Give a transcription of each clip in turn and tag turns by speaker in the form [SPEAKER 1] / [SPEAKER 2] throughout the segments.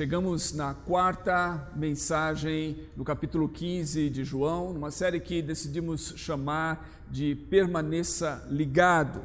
[SPEAKER 1] Chegamos na quarta mensagem do capítulo 15 de João, numa série que decidimos chamar de Permaneça Ligado.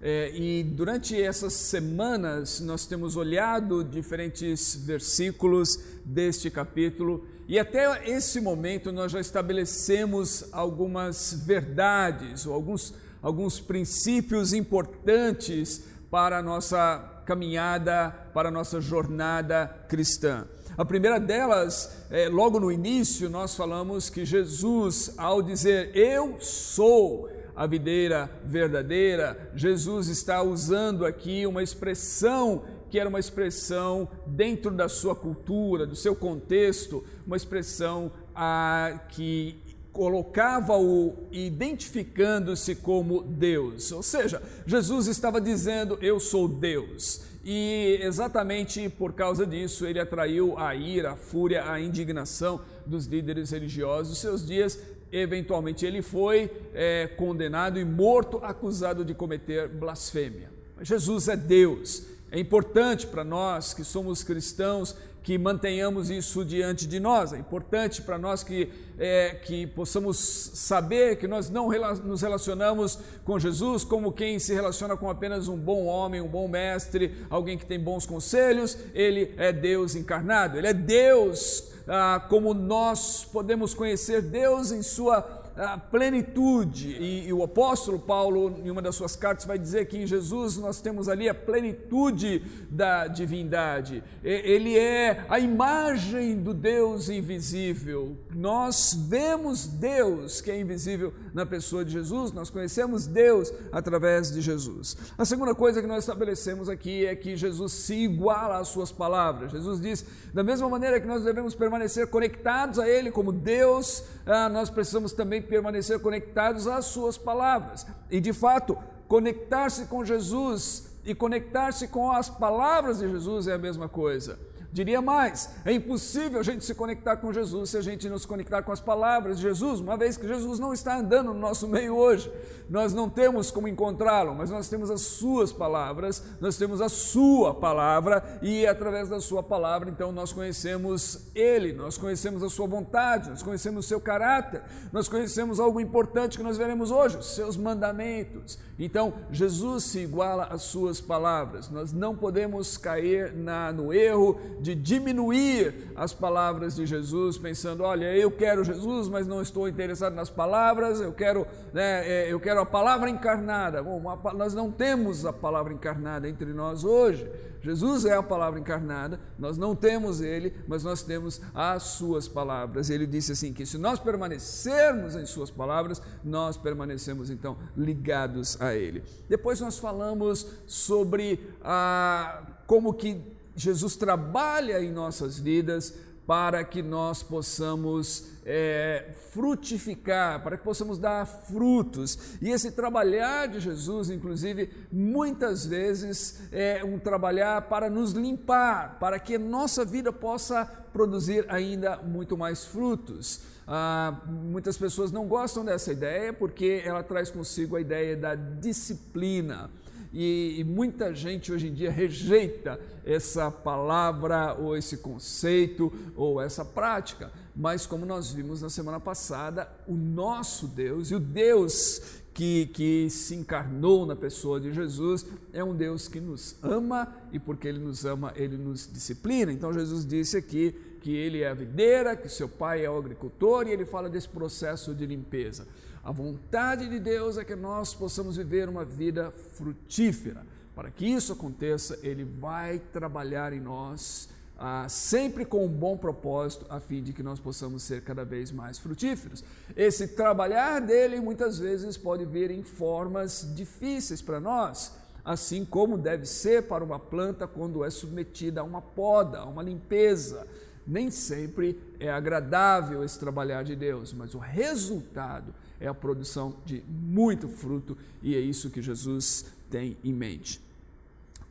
[SPEAKER 1] É, e durante essas semanas nós temos olhado diferentes versículos deste capítulo e até esse momento nós já estabelecemos algumas verdades ou alguns, alguns princípios importantes para a nossa caminhada, para a nossa jornada cristã. A primeira delas, é, logo no início, nós falamos que Jesus, ao dizer eu sou a videira verdadeira, Jesus está usando aqui uma expressão que era uma expressão dentro da sua cultura, do seu contexto, uma expressão ah, que colocava-o identificando-se como Deus. Ou seja, Jesus estava dizendo: Eu sou Deus. E exatamente por causa disso, ele atraiu a ira, a fúria, a indignação dos líderes religiosos seus dias. Eventualmente, ele foi é, condenado e morto, acusado de cometer blasfêmia. Jesus é Deus. É importante para nós que somos cristãos que mantenhamos isso diante de nós. É importante para nós que, é, que possamos saber que nós não nos relacionamos com Jesus como quem se relaciona com apenas um bom homem, um bom mestre, alguém que tem bons conselhos. Ele é Deus encarnado, ele é Deus ah, como nós podemos conhecer Deus em sua a plenitude. E, e, o apóstolo Paulo, em uma das suas cartas, vai dizer que em Jesus nós temos ali a plenitude da divindade. Ele é a imagem do Deus invisível. Nós vemos Deus que é invisível na pessoa de Jesus, nós conhecemos Deus através de Jesus. A segunda coisa que nós estabelecemos aqui é que Jesus se iguala às suas palavras. Jesus diz, da mesma maneira que nós devemos permanecer conectados a Ele como Deus, ah, nós precisamos também permanecer conectados às Suas palavras. E de fato, conectar-se com Jesus e conectar-se com as palavras de Jesus é a mesma coisa. Diria mais: é impossível a gente se conectar com Jesus se a gente não se conectar com as palavras de Jesus, uma vez que Jesus não está andando no nosso meio hoje. Nós não temos como encontrá-lo, mas nós temos as Suas palavras, nós temos a Sua palavra, e através da Sua palavra, então, nós conhecemos Ele, nós conhecemos a Sua vontade, nós conhecemos o seu caráter, nós conhecemos algo importante que nós veremos hoje, os seus mandamentos. Então, Jesus se iguala às Suas palavras, nós não podemos cair na, no erro de diminuir as palavras de Jesus, pensando: olha, eu quero Jesus, mas não estou interessado nas palavras, eu quero, né, é, eu quero a palavra encarnada. Bom, nós não temos a palavra encarnada entre nós hoje. Jesus é a palavra encarnada, nós não temos ele, mas nós temos as suas palavras. Ele disse assim: que se nós permanecermos em suas palavras, nós permanecemos então ligados a ele. Depois nós falamos sobre a, como que Jesus trabalha em nossas vidas para que nós possamos é, frutificar, para que possamos dar frutos. E esse trabalhar de Jesus, inclusive, muitas vezes é um trabalhar para nos limpar, para que nossa vida possa produzir ainda muito mais frutos. Ah, muitas pessoas não gostam dessa ideia porque ela traz consigo a ideia da disciplina e, e muita gente hoje em dia rejeita essa palavra ou esse conceito ou essa prática. Mas, como nós vimos na semana passada, o nosso Deus e o Deus que, que, se encarnou na pessoa de Jesus, é um Deus que nos ama e porque Ele nos ama, Ele nos disciplina. Então Jesus disse aqui que Ele é a videira, que seu pai é o agricultor e Ele fala desse processo de limpeza. A vontade de Deus é que nós possamos viver uma vida frutífera. Para que isso aconteça, Ele vai trabalhar em nós ah, sempre com um bom propósito, a fim de que nós possamos ser cada vez mais frutíferos. Esse trabalhar dele muitas vezes pode vir em formas difíceis para nós, assim como deve ser para uma planta quando é submetida a uma poda, a uma limpeza. Nem sempre é agradável esse trabalhar de Deus, mas o resultado é a produção de muito fruto e é isso que Jesus tem em mente.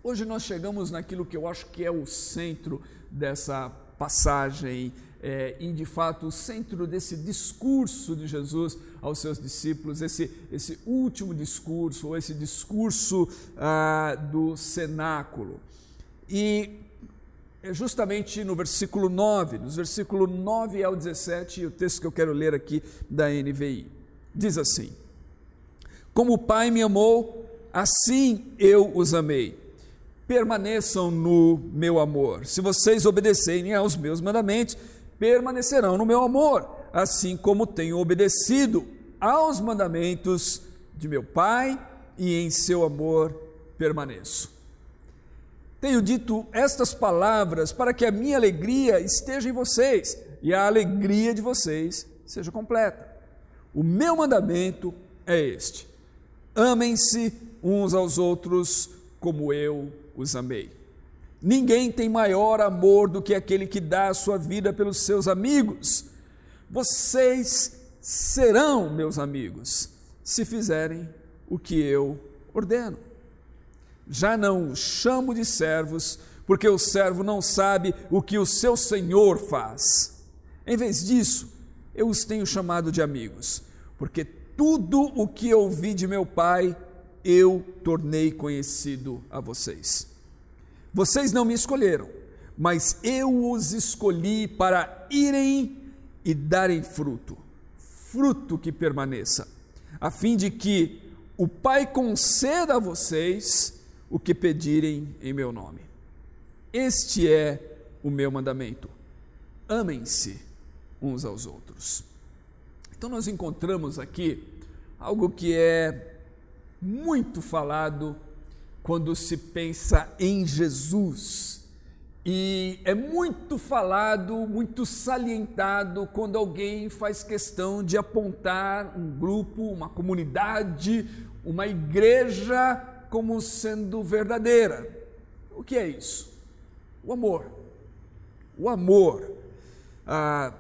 [SPEAKER 1] Hoje nós chegamos naquilo que eu acho que é o centro dessa passagem é, e de fato o centro desse discurso de Jesus aos seus discípulos, esse, esse último discurso, ou esse discurso ah, do cenáculo. E é justamente no versículo 9, nos versículos 9 ao 17, o texto que eu quero ler aqui da NVI. Diz assim: Como o Pai me amou, assim eu os amei. Permaneçam no meu amor. Se vocês obedecerem aos meus mandamentos, permanecerão no meu amor, assim como tenho obedecido aos mandamentos de meu Pai e em seu amor permaneço. Tenho dito estas palavras para que a minha alegria esteja em vocês e a alegria de vocês seja completa. O meu mandamento é este: amem-se uns aos outros como eu os amei. Ninguém tem maior amor do que aquele que dá a sua vida pelos seus amigos. Vocês serão meus amigos se fizerem o que eu ordeno. Já não os chamo de servos, porque o servo não sabe o que o seu senhor faz. Em vez disso, eu os tenho chamado de amigos, porque tudo o que ouvi de meu pai, eu tornei conhecido a vocês. Vocês não me escolheram, mas eu os escolhi para irem e darem fruto, fruto que permaneça, a fim de que o Pai conceda a vocês o que pedirem em meu nome. Este é o meu mandamento. Amem-se uns aos outros. Então, nós encontramos aqui algo que é muito falado quando se pensa em Jesus. E é muito falado, muito salientado quando alguém faz questão de apontar um grupo, uma comunidade, uma igreja como sendo verdadeira. O que é isso? O amor. O amor. Ah,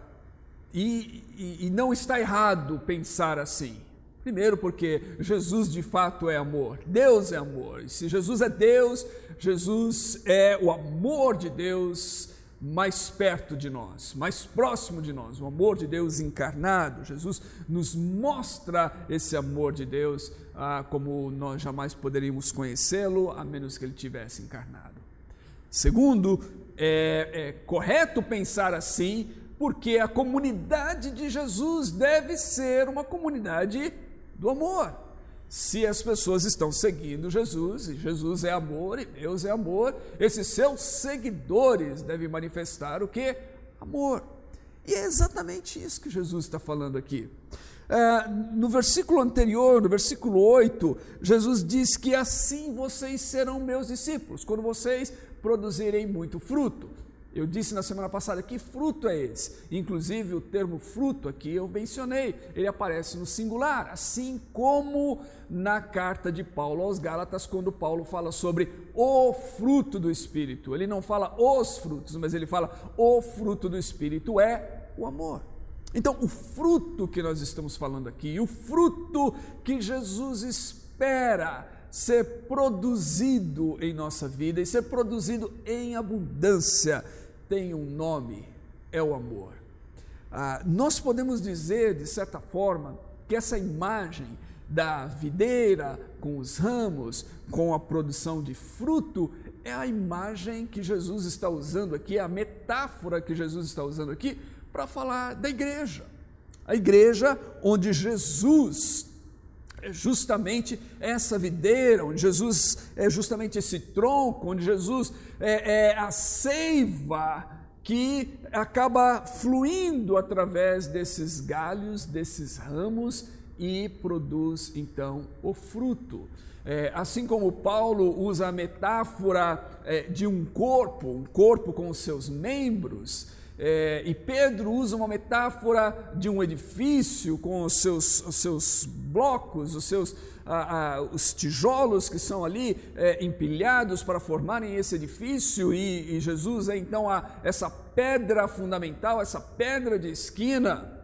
[SPEAKER 1] e, e, e não está errado pensar assim. Primeiro, porque Jesus de fato é amor, Deus é amor. E se Jesus é Deus, Jesus é o amor de Deus mais perto de nós, mais próximo de nós, o amor de Deus encarnado. Jesus nos mostra esse amor de Deus ah, como nós jamais poderíamos conhecê-lo a menos que ele tivesse encarnado. Segundo, é, é correto pensar assim, porque a comunidade de Jesus deve ser uma comunidade do amor se as pessoas estão seguindo Jesus, e Jesus é amor e Deus é amor, esses seus seguidores devem manifestar o que? Amor. E é exatamente isso que Jesus está falando aqui. É, no versículo anterior, no versículo 8, Jesus diz que assim vocês serão meus discípulos, quando vocês produzirem muito fruto. Eu disse na semana passada que fruto é esse. Inclusive, o termo fruto aqui eu mencionei, ele aparece no singular, assim como na carta de Paulo aos Gálatas, quando Paulo fala sobre o fruto do Espírito. Ele não fala os frutos, mas ele fala o fruto do Espírito é o amor. Então, o fruto que nós estamos falando aqui, o fruto que Jesus espera ser produzido em nossa vida e ser produzido em abundância tem um nome, é o amor. Ah, nós podemos dizer, de certa forma, que essa imagem da videira com os ramos, com a produção de fruto, é a imagem que Jesus está usando aqui, é a metáfora que Jesus está usando aqui para falar da igreja. A igreja onde Jesus é justamente essa videira, onde Jesus é justamente esse tronco, onde Jesus é, é a seiva que acaba fluindo através desses galhos, desses ramos e produz então o fruto. É, assim como Paulo usa a metáfora é, de um corpo, um corpo com os seus membros, é, e Pedro usa uma metáfora de um edifício com os seus, os seus blocos, os seus ah, ah, os tijolos que são ali é, empilhados para formarem esse edifício, e, e Jesus é então a, essa pedra fundamental, essa pedra de esquina,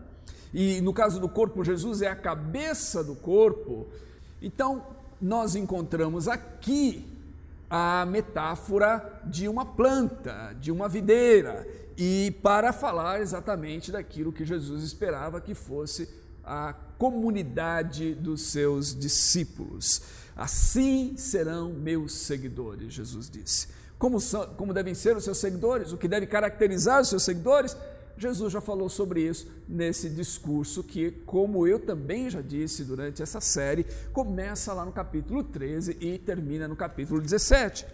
[SPEAKER 1] e no caso do corpo, Jesus é a cabeça do corpo. Então, nós encontramos aqui a metáfora de uma planta, de uma videira, e para falar exatamente daquilo que Jesus esperava que fosse a comunidade dos seus discípulos. Assim serão meus seguidores, Jesus disse. como, são, como devem ser os seus seguidores, o que deve caracterizar os seus seguidores. Jesus já falou sobre isso nesse discurso que, como eu também já disse durante essa série, começa lá no capítulo 13 e termina no capítulo 17.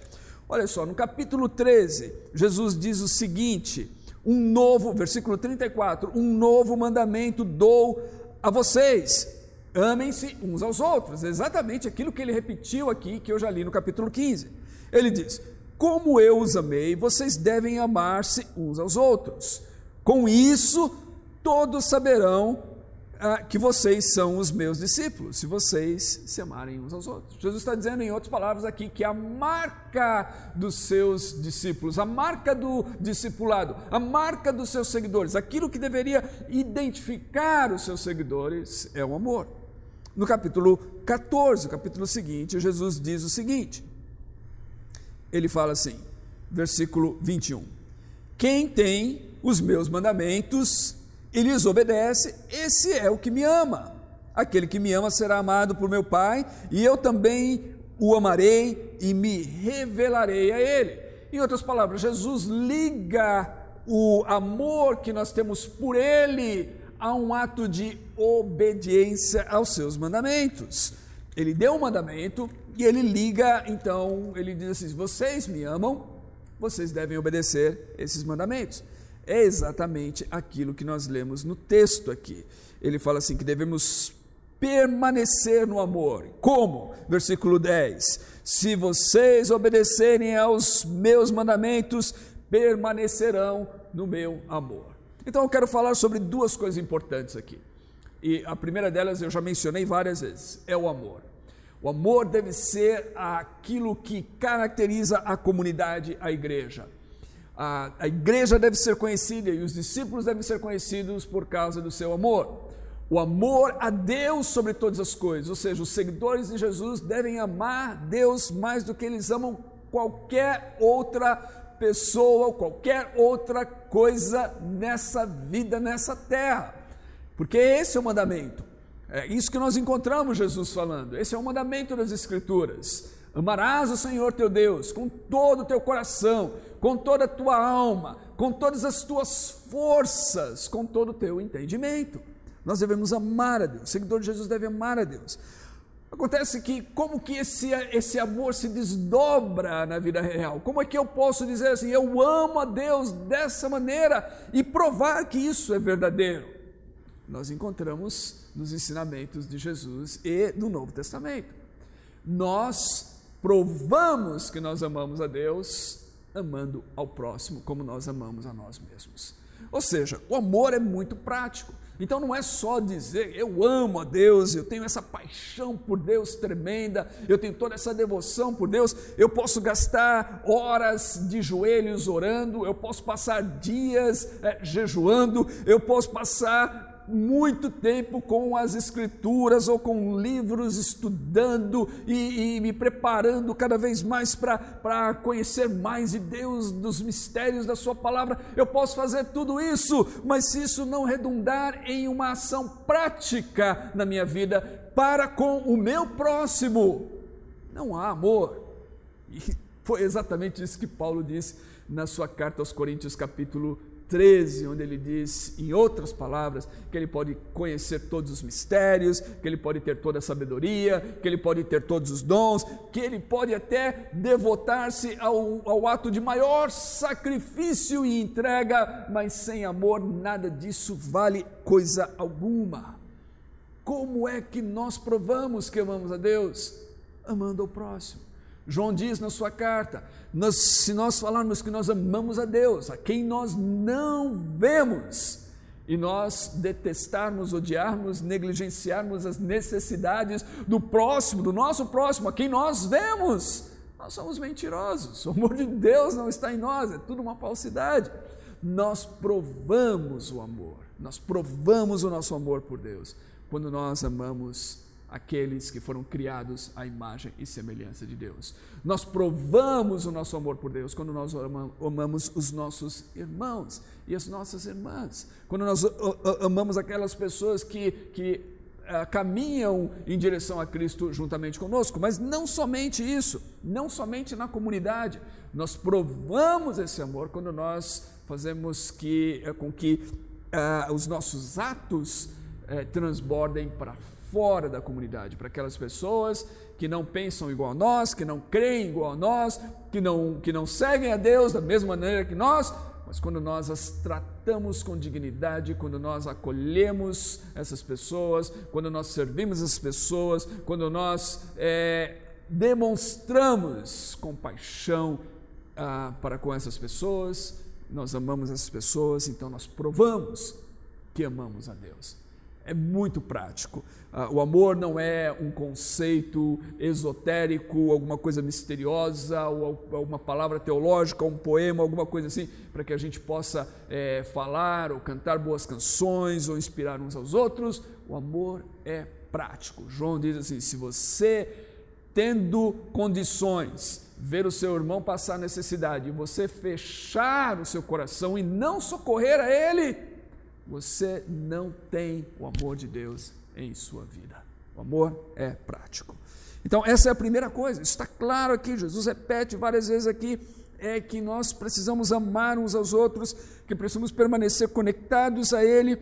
[SPEAKER 1] Olha só, no capítulo 13, Jesus diz o seguinte: um novo, versículo 34, um novo mandamento dou a vocês. Amem-se uns aos outros. Exatamente aquilo que ele repetiu aqui, que eu já li no capítulo 15. Ele diz: Como eu os amei, vocês devem amar-se uns aos outros. Com isso, todos saberão ah, que vocês são os meus discípulos, se vocês se amarem uns aos outros. Jesus está dizendo, em outras palavras, aqui que a marca dos seus discípulos, a marca do discipulado, a marca dos seus seguidores, aquilo que deveria identificar os seus seguidores é o amor. No capítulo 14, o capítulo seguinte, Jesus diz o seguinte: ele fala assim, versículo 21. Quem tem os meus mandamentos e lhes obedece, esse é o que me ama. Aquele que me ama será amado por meu Pai, e eu também o amarei e me revelarei a ele. Em outras palavras, Jesus liga o amor que nós temos por ele a um ato de obediência aos seus mandamentos. Ele deu um mandamento e ele liga, então, ele diz assim: vocês me amam, vocês devem obedecer esses mandamentos é exatamente aquilo que nós lemos no texto aqui. Ele fala assim: que devemos permanecer no amor. Como? Versículo 10: Se vocês obedecerem aos meus mandamentos, permanecerão no meu amor. Então eu quero falar sobre duas coisas importantes aqui. E a primeira delas eu já mencionei várias vezes: é o amor. O amor deve ser aquilo que caracteriza a comunidade, a igreja a, a igreja deve ser conhecida e os discípulos devem ser conhecidos por causa do seu amor. O amor a Deus sobre todas as coisas, ou seja, os seguidores de Jesus devem amar Deus mais do que eles amam qualquer outra pessoa ou qualquer outra coisa nessa vida, nessa terra. Porque esse é o mandamento. É isso que nós encontramos Jesus falando. Esse é o mandamento das Escrituras. Amarás o Senhor teu Deus com todo o teu coração, com toda a tua alma, com todas as tuas forças, com todo o teu entendimento. Nós devemos amar a Deus. O seguidor de Jesus deve amar a Deus. Acontece que como que esse, esse amor se desdobra na vida real? Como é que eu posso dizer assim, eu amo a Deus dessa maneira e provar que isso é verdadeiro? Nós encontramos nos ensinamentos de Jesus e do Novo Testamento. Nós provamos que nós amamos a Deus amando ao próximo como nós amamos a nós mesmos. Ou seja, o amor é muito prático. Então não é só dizer eu amo a Deus, eu tenho essa paixão por Deus tremenda, eu tenho toda essa devoção por Deus, eu posso gastar horas de joelhos orando, eu posso passar dias é, jejuando, eu posso passar muito tempo com as escrituras ou com livros, estudando e, e me preparando cada vez mais para conhecer mais de Deus, dos mistérios da Sua palavra. Eu posso fazer tudo isso, mas se isso não redundar em uma ação prática na minha vida para com o meu próximo, não há amor. E foi exatamente isso que Paulo disse na sua carta aos Coríntios, capítulo 13, onde ele diz, em outras palavras, que ele pode conhecer todos os mistérios, que ele pode ter toda a sabedoria, que ele pode ter todos os dons, que ele pode até devotar-se ao, ao ato de maior sacrifício e entrega, mas sem amor nada disso vale coisa alguma. Como é que nós provamos que amamos a Deus? Amando o próximo. João diz na sua carta: nós, se nós falarmos que nós amamos a Deus, a quem nós não vemos, e nós detestarmos, odiarmos, negligenciarmos as necessidades do próximo, do nosso próximo, a quem nós vemos, nós somos mentirosos. O amor de Deus não está em nós, é tudo uma falsidade. Nós provamos o amor, nós provamos o nosso amor por Deus quando nós amamos aqueles que foram criados à imagem e semelhança de Deus. Nós provamos o nosso amor por Deus quando nós amamos os nossos irmãos e as nossas irmãs, quando nós amamos aquelas pessoas que, que uh, caminham em direção a Cristo juntamente conosco. Mas não somente isso, não somente na comunidade. Nós provamos esse amor quando nós fazemos que, uh, com que uh, os nossos atos transbordem para fora da comunidade, para aquelas pessoas que não pensam igual a nós, que não creem igual a nós, que não, que não seguem a Deus da mesma maneira que nós, mas quando nós as tratamos com dignidade, quando nós acolhemos essas pessoas, quando nós servimos essas pessoas, quando nós é, demonstramos compaixão ah, para com essas pessoas, nós amamos essas pessoas, então nós provamos que amamos a Deus é muito prático. Uh, o amor não é um conceito esotérico, alguma coisa misteriosa, ou alguma palavra teológica, um poema, alguma coisa assim, para que a gente possa é, falar ou cantar boas canções ou inspirar uns aos outros. O amor é prático. João diz assim: se você, tendo condições, ver o seu irmão passar necessidade você fechar o seu coração e não socorrer a ele, você não tem o amor de Deus em sua vida. O amor é prático. Então, essa é a primeira coisa, está claro aqui, Jesus repete várias vezes aqui, é que nós precisamos amar uns aos outros, que precisamos permanecer conectados a Ele,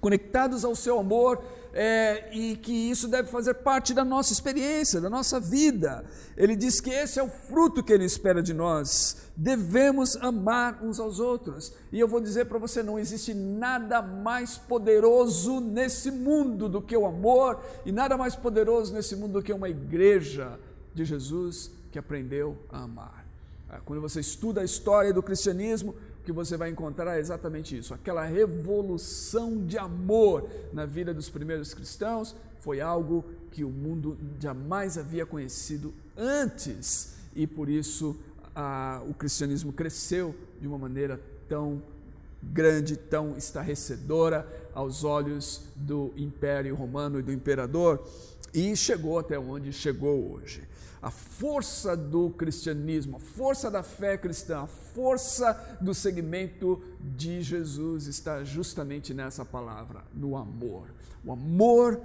[SPEAKER 1] conectados ao seu amor, é, e que isso deve fazer parte da nossa experiência, da nossa vida. Ele diz que esse é o fruto que ele espera de nós. Devemos amar uns aos outros. E eu vou dizer para você: não existe nada mais poderoso nesse mundo do que o amor, e nada mais poderoso nesse mundo do que uma igreja de Jesus que aprendeu a amar. Ah, quando você estuda a história do cristianismo, que você vai encontrar é exatamente isso. Aquela revolução de amor na vida dos primeiros cristãos foi algo que o mundo jamais havia conhecido antes e por isso o cristianismo cresceu de uma maneira tão grande, tão estarrecedora aos olhos do Império Romano e do imperador e chegou até onde chegou hoje a força do cristianismo, a força da fé cristã, a força do segmento de Jesus está justamente nessa palavra, no amor. O amor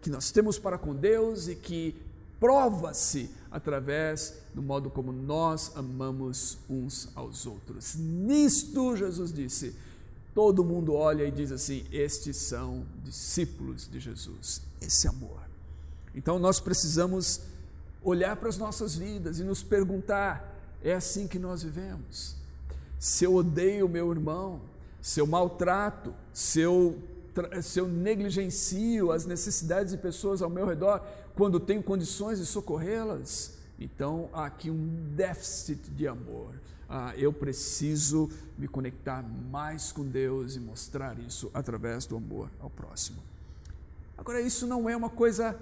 [SPEAKER 1] que nós temos para com Deus e que prova-se através do modo como nós amamos uns aos outros. Nisto, Jesus disse, todo mundo olha e diz assim: estes são discípulos de Jesus. Esse amor. Então nós precisamos olhar para as nossas vidas e nos perguntar: é assim que nós vivemos? Se eu odeio meu irmão, se eu maltrato, se eu, se eu negligencio as necessidades de pessoas ao meu redor, quando tenho condições de socorrê-las, então há aqui um déficit de amor. Ah, eu preciso me conectar mais com Deus e mostrar isso através do amor ao próximo. Agora, isso não é uma coisa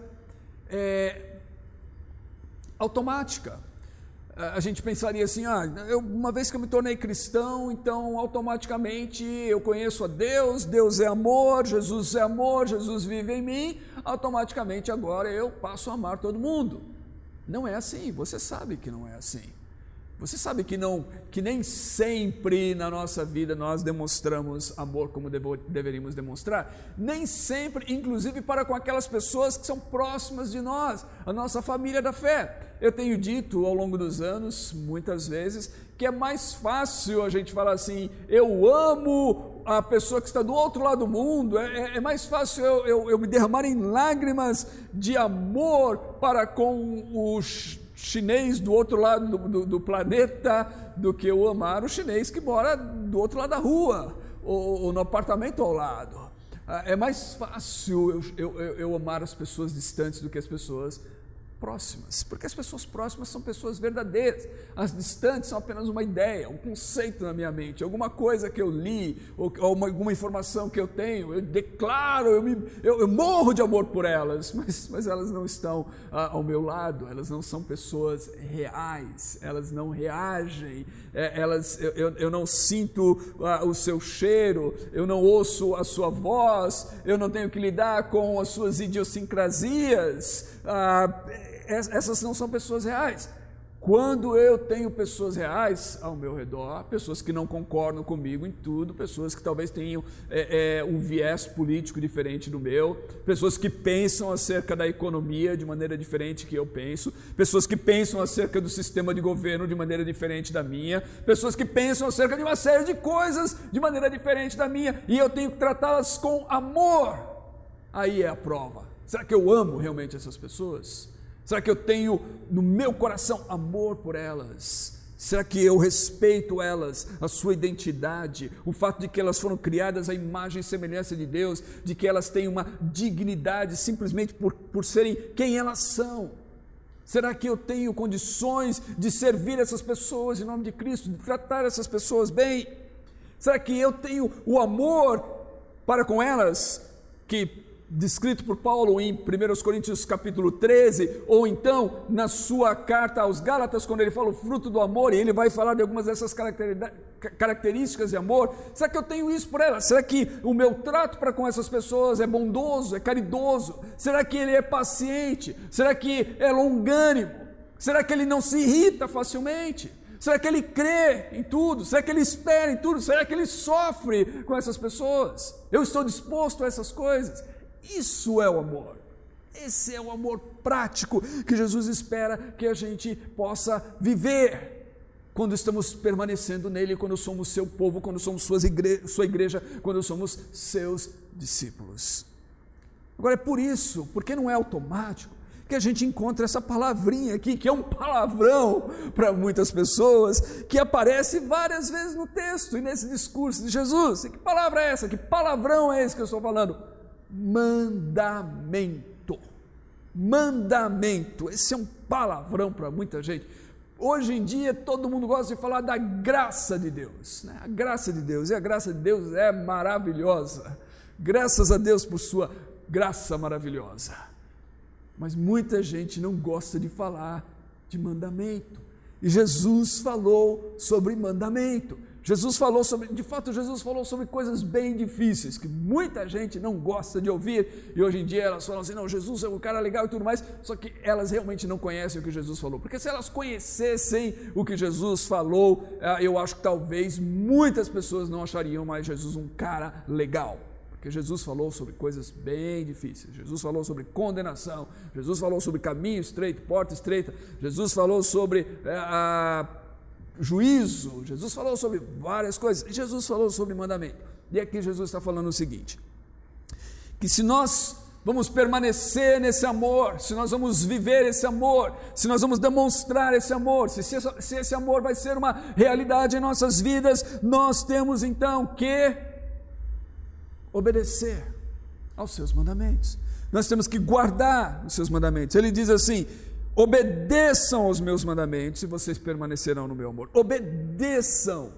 [SPEAKER 1] é, automática. A gente pensaria assim: ah, eu, uma vez que eu me tornei cristão, então automaticamente eu conheço a Deus, Deus é amor, Jesus é amor, Jesus vive em mim, automaticamente agora eu passo a amar todo mundo. Não é assim, você sabe que não é assim. Você sabe que não, que nem sempre na nossa vida nós demonstramos amor como devo, deveríamos demonstrar, nem sempre, inclusive para com aquelas pessoas que são próximas de nós, a nossa família da fé. Eu tenho dito ao longo dos anos, muitas vezes, que é mais fácil a gente falar assim: eu amo a pessoa que está do outro lado do mundo, é, é, é mais fácil eu, eu, eu me derramar em lágrimas de amor para com os chinês do outro lado do, do, do, planeta do que eu amar o chinês que mora do outro lado da rua ou, ou no apartamento ao lado. Ah, é mais fácil eu, eu, eu amar as pessoas distantes do que as pessoas próximas, porque as pessoas próximas são pessoas verdadeiras, as distantes são apenas uma ideia, um conceito na minha mente, alguma coisa que eu li, ou, ou uma, alguma informação que eu tenho, eu declaro, eu, me, eu, eu morro de amor por elas, mas, mas elas não estão ah, ao meu lado, elas não são pessoas reais, elas não reagem, é, elas, eu, eu, não sinto ah, o seu cheiro, eu não ouço a sua voz, eu não tenho que lidar com as suas idiosincrasias. Ah, essas não são pessoas reais. quando eu tenho pessoas reais ao meu redor, pessoas que não concordam comigo em tudo, pessoas que talvez tenham é, é, um viés político diferente do meu, pessoas que pensam acerca da economia de maneira diferente que eu penso, pessoas que pensam acerca do sistema de governo de maneira diferente da minha, pessoas que pensam acerca de uma série de coisas de maneira diferente da minha, e eu tenho que tratá-las com amor. Aí é a prova. Será que eu amo realmente essas pessoas? Será que eu tenho no meu coração amor por elas? Será que eu respeito elas, a sua identidade, o fato de que elas foram criadas à imagem e semelhança de Deus, de que elas têm uma dignidade simplesmente por, por serem quem elas são? Será que eu tenho condições de servir essas pessoas em nome de Cristo, de tratar essas pessoas bem? Será que eu tenho o amor para com elas que descrito por Paulo em 1 Coríntios capítulo 13, ou então na sua carta aos Gálatas, quando ele fala o fruto do amor, e ele vai falar de algumas dessas características de amor. Será que eu tenho isso por elas? Será que o meu trato para com essas pessoas é bondoso, é caridoso? Será que ele é paciente? Será que é longânimo? Será que ele não se irrita facilmente? Será que ele crê em tudo? Será que ele espera em tudo? Será que ele sofre com essas pessoas? Eu estou disposto a essas coisas? Isso é o amor. Esse é o amor prático que Jesus espera que a gente possa viver quando estamos permanecendo nele, quando somos seu povo, quando somos suas igre sua igreja, quando somos seus discípulos. Agora é por isso, porque não é automático, que a gente encontra essa palavrinha aqui, que é um palavrão para muitas pessoas, que aparece várias vezes no texto e nesse discurso de Jesus. E que palavra é essa? Que palavrão é esse que eu estou falando? Mandamento. Mandamento. Esse é um palavrão para muita gente. Hoje em dia todo mundo gosta de falar da graça de Deus. Né? A graça de Deus, e a graça de Deus é maravilhosa. Graças a Deus por sua graça maravilhosa. Mas muita gente não gosta de falar de mandamento. E Jesus falou sobre mandamento. Jesus falou sobre, de fato, Jesus falou sobre coisas bem difíceis que muita gente não gosta de ouvir e hoje em dia elas falam assim: não, Jesus é um cara legal e tudo mais, só que elas realmente não conhecem o que Jesus falou, porque se elas conhecessem o que Jesus falou, eh, eu acho que talvez muitas pessoas não achariam mais Jesus um cara legal. Porque Jesus falou sobre coisas bem difíceis. Jesus falou sobre condenação. Jesus falou sobre caminho estreito, porta estreita. Jesus falou sobre é, a juízo, Jesus falou sobre várias coisas, Jesus falou sobre mandamento. E aqui Jesus está falando o seguinte: que se nós vamos permanecer nesse amor, se nós vamos viver esse amor, se nós vamos demonstrar esse amor, se, se esse amor vai ser uma realidade em nossas vidas, nós temos então que obedecer aos seus mandamentos. Nós temos que guardar os seus mandamentos. Ele diz assim: Obedeçam aos meus mandamentos e vocês permanecerão no meu amor. Obedeçam.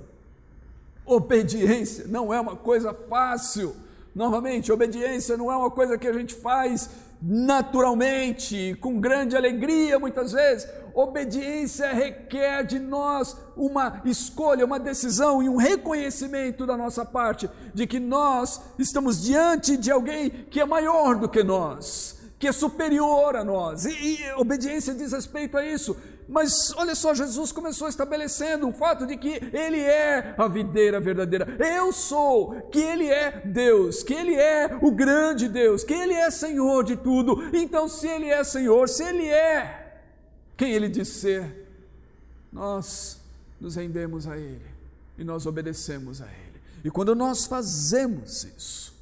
[SPEAKER 1] Obediência não é uma coisa fácil. Novamente, obediência não é uma coisa que a gente faz naturalmente, com grande alegria muitas vezes. Obediência requer de nós uma escolha, uma decisão e um reconhecimento da nossa parte de que nós estamos diante de alguém que é maior do que nós que é superior a nós. E, e obediência diz respeito a isso. Mas olha só, Jesus começou estabelecendo o fato de que Ele é a videira verdadeira. Eu sou, que Ele é Deus, que Ele é o grande Deus, que Ele é Senhor de tudo. Então, se Ele é Senhor, se Ele é quem Ele diz ser, nós nos rendemos a Ele e nós obedecemos a Ele. E quando nós fazemos isso,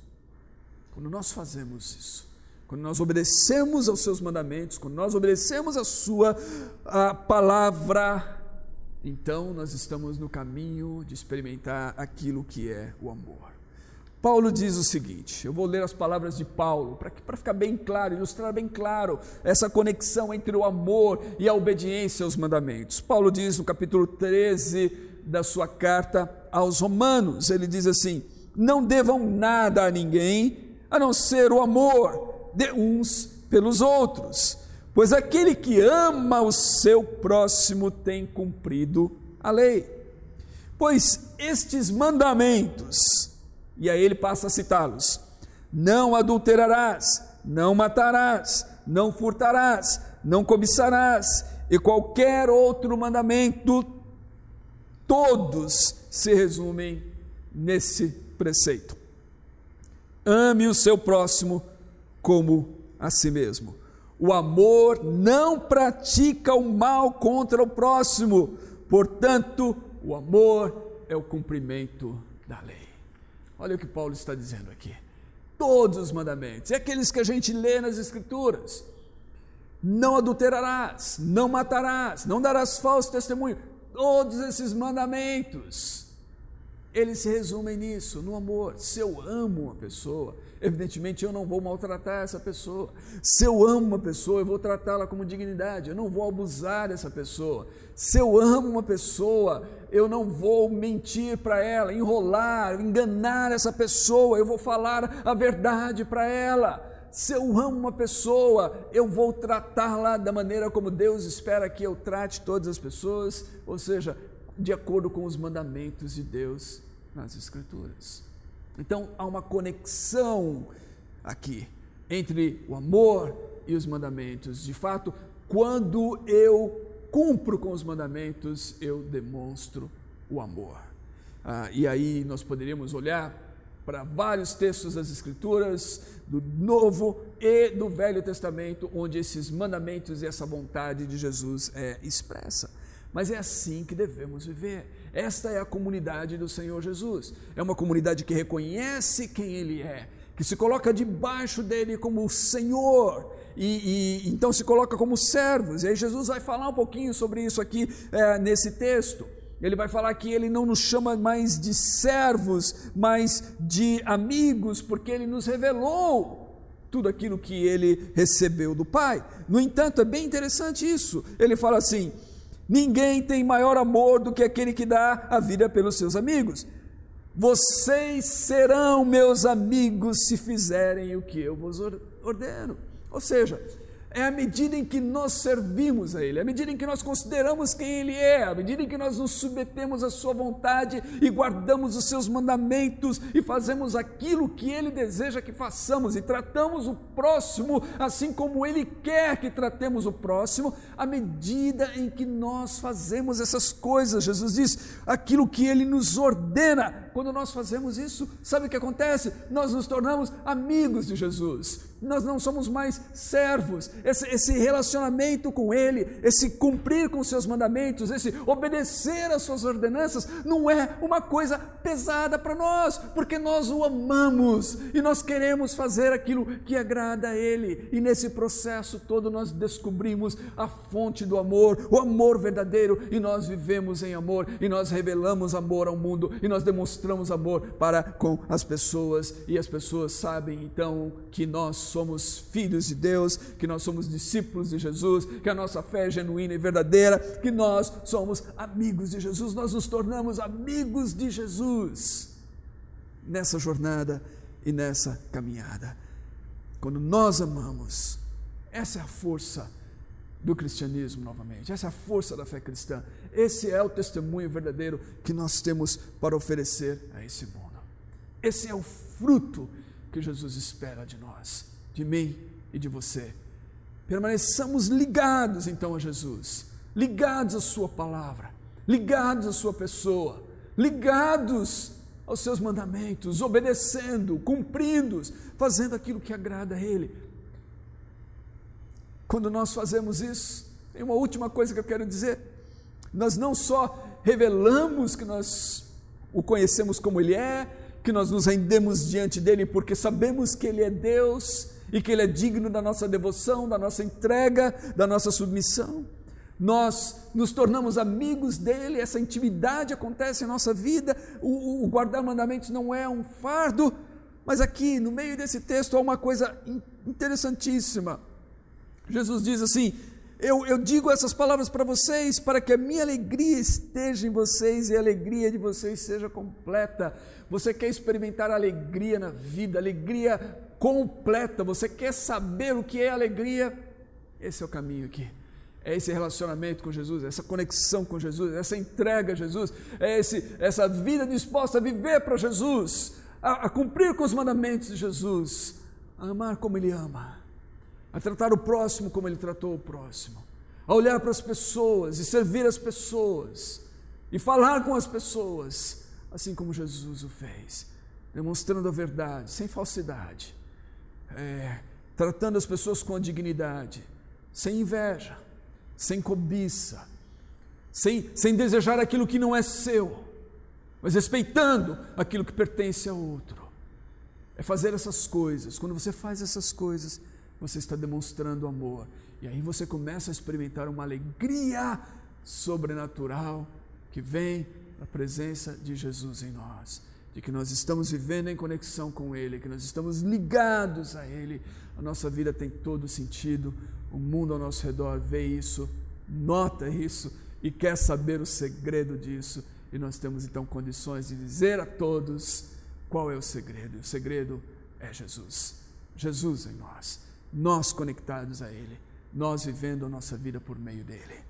[SPEAKER 1] quando nós fazemos isso, quando nós obedecemos aos seus mandamentos, quando nós obedecemos a sua a palavra, então nós estamos no caminho de experimentar aquilo que é o amor. Paulo diz o seguinte: eu vou ler as palavras de Paulo, para ficar bem claro, ilustrar bem claro essa conexão entre o amor e a obediência aos mandamentos. Paulo diz no capítulo 13 da sua carta aos Romanos: ele diz assim: Não devam nada a ninguém a não ser o amor de uns pelos outros, pois aquele que ama o seu próximo tem cumprido a lei. Pois estes mandamentos, e aí ele passa a citá-los: não adulterarás, não matarás, não furtarás, não cobiçarás, e qualquer outro mandamento, todos se resumem nesse preceito. Ame o seu próximo como a si mesmo. O amor não pratica o mal contra o próximo, portanto, o amor é o cumprimento da lei. Olha o que Paulo está dizendo aqui. Todos os mandamentos, e aqueles que a gente lê nas Escrituras. Não adulterarás, não matarás, não darás falso testemunho. Todos esses mandamentos, eles se resumem nisso, no amor. Se eu amo uma pessoa, evidentemente eu não vou maltratar essa pessoa. Se eu amo uma pessoa, eu vou tratá-la como dignidade, eu não vou abusar dessa pessoa. Se eu amo uma pessoa, eu não vou mentir para ela, enrolar, enganar essa pessoa, eu vou falar a verdade para ela. Se eu amo uma pessoa, eu vou tratá-la da maneira como Deus espera que eu trate todas as pessoas, ou seja, de acordo com os mandamentos de Deus nas Escrituras. Então há uma conexão aqui entre o amor e os mandamentos. De fato, quando eu cumpro com os mandamentos, eu demonstro o amor. Ah, e aí nós poderíamos olhar para vários textos das Escrituras, do Novo e do Velho Testamento, onde esses mandamentos e essa vontade de Jesus é expressa. Mas é assim que devemos viver. Esta é a comunidade do Senhor Jesus. É uma comunidade que reconhece quem Ele é, que se coloca debaixo dele como Senhor. E, e então se coloca como servos. E aí Jesus vai falar um pouquinho sobre isso aqui é, nesse texto. Ele vai falar que ele não nos chama mais de servos, mas de amigos, porque ele nos revelou tudo aquilo que ele recebeu do Pai. No entanto, é bem interessante isso. Ele fala assim: Ninguém tem maior amor do que aquele que dá a vida pelos seus amigos. Vocês serão meus amigos se fizerem o que eu vos ordeno. Ou seja, é a medida em que nós servimos a Ele, a medida em que nós consideramos quem Ele é, a medida em que nós nos submetemos à Sua vontade e guardamos os Seus mandamentos e fazemos aquilo que Ele deseja que façamos e tratamos o próximo assim como Ele quer que tratemos o próximo, à medida em que nós fazemos essas coisas. Jesus diz: aquilo que Ele nos ordena. Quando nós fazemos isso, sabe o que acontece? Nós nos tornamos amigos de Jesus nós não somos mais servos. Esse, esse, relacionamento com Ele, esse cumprir com seus mandamentos, esse obedecer às suas ordenanças, não é uma coisa pesada para nós, porque nós o amamos e nós queremos fazer aquilo que agrada a Ele. E nesse processo todo nós descobrimos a fonte do amor, o amor verdadeiro, e nós vivemos em amor, e nós revelamos amor ao mundo, e nós demonstramos amor para com as pessoas, e as pessoas sabem então que nós somos filhos de Deus, que nós somos discípulos de Jesus, que a nossa fé é genuína e verdadeira, que nós somos amigos de Jesus, nós nos tornamos amigos de Jesus nessa jornada e nessa caminhada. Quando nós amamos, essa é a força do cristianismo novamente, essa é a força da fé cristã, esse é o testemunho verdadeiro que nós temos para oferecer a esse mundo. Esse é o fruto que Jesus espera de nós de mim e de você. Permaneçamos ligados então a Jesus, ligados à Sua palavra, ligados à Sua pessoa, ligados aos seus mandamentos, obedecendo, cumprindo-os, fazendo aquilo que agrada a Ele. Quando nós fazemos isso, tem uma última coisa que eu quero dizer. Nós não só revelamos que nós o conhecemos como Ele é, que nós nos rendemos diante dele porque sabemos que Ele é Deus, e que Ele é digno da nossa devoção, da nossa entrega, da nossa submissão. Nós nos tornamos amigos dele, essa intimidade acontece em nossa vida, o, o guardar mandamentos não é um fardo, mas aqui no meio desse texto há uma coisa interessantíssima. Jesus diz assim: eu, eu, digo essas palavras para vocês para que a minha alegria esteja em vocês e a alegria de vocês seja completa. Você quer experimentar alegria na vida, alegria completa, você quer saber o que é alegria? Esse é o caminho aqui. É esse relacionamento com Jesus, essa conexão com Jesus, essa entrega a Jesus, é esse, essa vida disposta a viver para Jesus, a, a cumprir com os mandamentos de Jesus, a amar como Ele ama, a tratar o próximo como Ele tratou o próximo, a olhar para as pessoas e servir as pessoas e falar com as pessoas, assim como Jesus o fez, demonstrando a verdade, sem falsidade, é, tratando as pessoas com a dignidade, sem inveja, sem cobiça, sem, sem desejar aquilo que não é seu, mas respeitando aquilo que pertence a outro. É fazer essas coisas. Quando você faz essas coisas, você está demonstrando amor. E aí você começa a experimentar uma alegria sobrenatural que vem da presença de Jesus em nós, de que nós estamos vivendo em conexão com Ele, que nós estamos ligados a Ele. A nossa vida tem todo sentido, o mundo ao nosso redor vê isso, nota isso e quer saber o segredo disso. E nós temos então condições de dizer a todos qual é o segredo. O segredo é Jesus. Jesus em nós, nós conectados a Ele, nós vivendo a nossa vida por meio dele.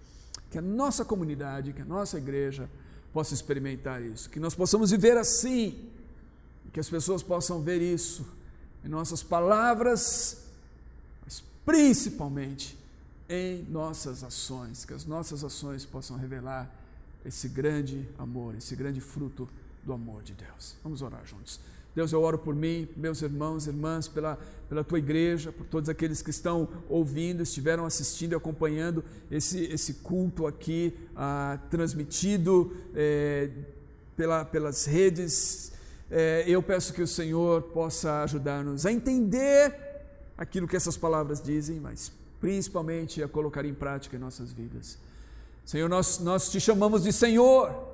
[SPEAKER 1] Que a nossa comunidade, que a nossa igreja possa experimentar isso, que nós possamos viver assim, que as pessoas possam ver isso em nossas palavras, mas principalmente em nossas ações, que as nossas ações possam revelar esse grande amor, esse grande fruto do amor de Deus. Vamos orar juntos. Deus, eu oro por mim, meus irmãos irmãs, pela, pela tua igreja, por todos aqueles que estão ouvindo, estiveram assistindo e acompanhando esse, esse culto aqui, ah, transmitido é, pela, pelas redes. É, eu peço que o Senhor possa ajudar-nos a entender aquilo que essas palavras dizem, mas principalmente a colocar em prática em nossas vidas. Senhor, nós, nós te chamamos de Senhor,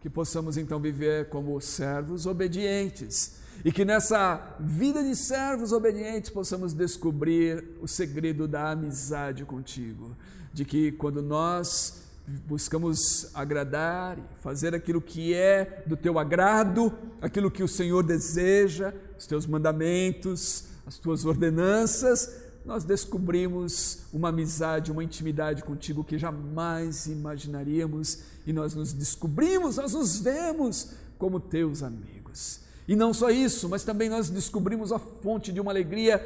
[SPEAKER 1] que possamos então viver como servos obedientes. E que nessa vida de servos obedientes possamos descobrir o segredo da amizade contigo, de que quando nós buscamos agradar, fazer aquilo que é do teu agrado, aquilo que o Senhor deseja, os teus mandamentos, as tuas ordenanças, nós descobrimos uma amizade, uma intimidade contigo que jamais imaginaríamos e nós nos descobrimos, nós nos vemos como teus amigos. E não só isso, mas também nós descobrimos a fonte de uma alegria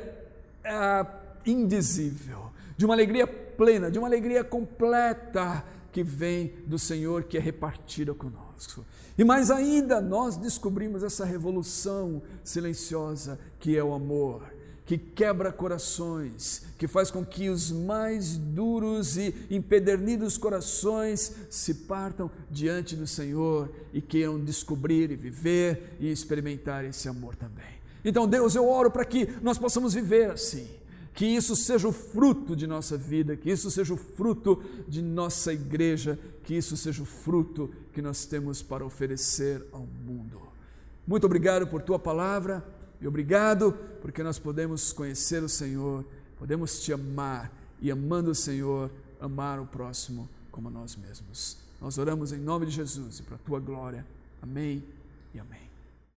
[SPEAKER 1] é, indizível, de uma alegria plena, de uma alegria completa que vem do Senhor que é repartida conosco. E mais ainda, nós descobrimos essa revolução silenciosa que é o amor que quebra corações, que faz com que os mais duros e empedernidos corações se partam diante do Senhor e queiram descobrir e viver e experimentar esse amor também. Então, Deus, eu oro para que nós possamos viver assim, que isso seja o fruto de nossa vida, que isso seja o fruto de nossa igreja, que isso seja o fruto que nós temos para oferecer ao mundo. Muito obrigado por tua palavra. E obrigado porque nós podemos conhecer o Senhor, podemos te amar e amando o Senhor, amar o próximo como nós mesmos. Nós oramos em nome de Jesus e para a tua glória. Amém e amém.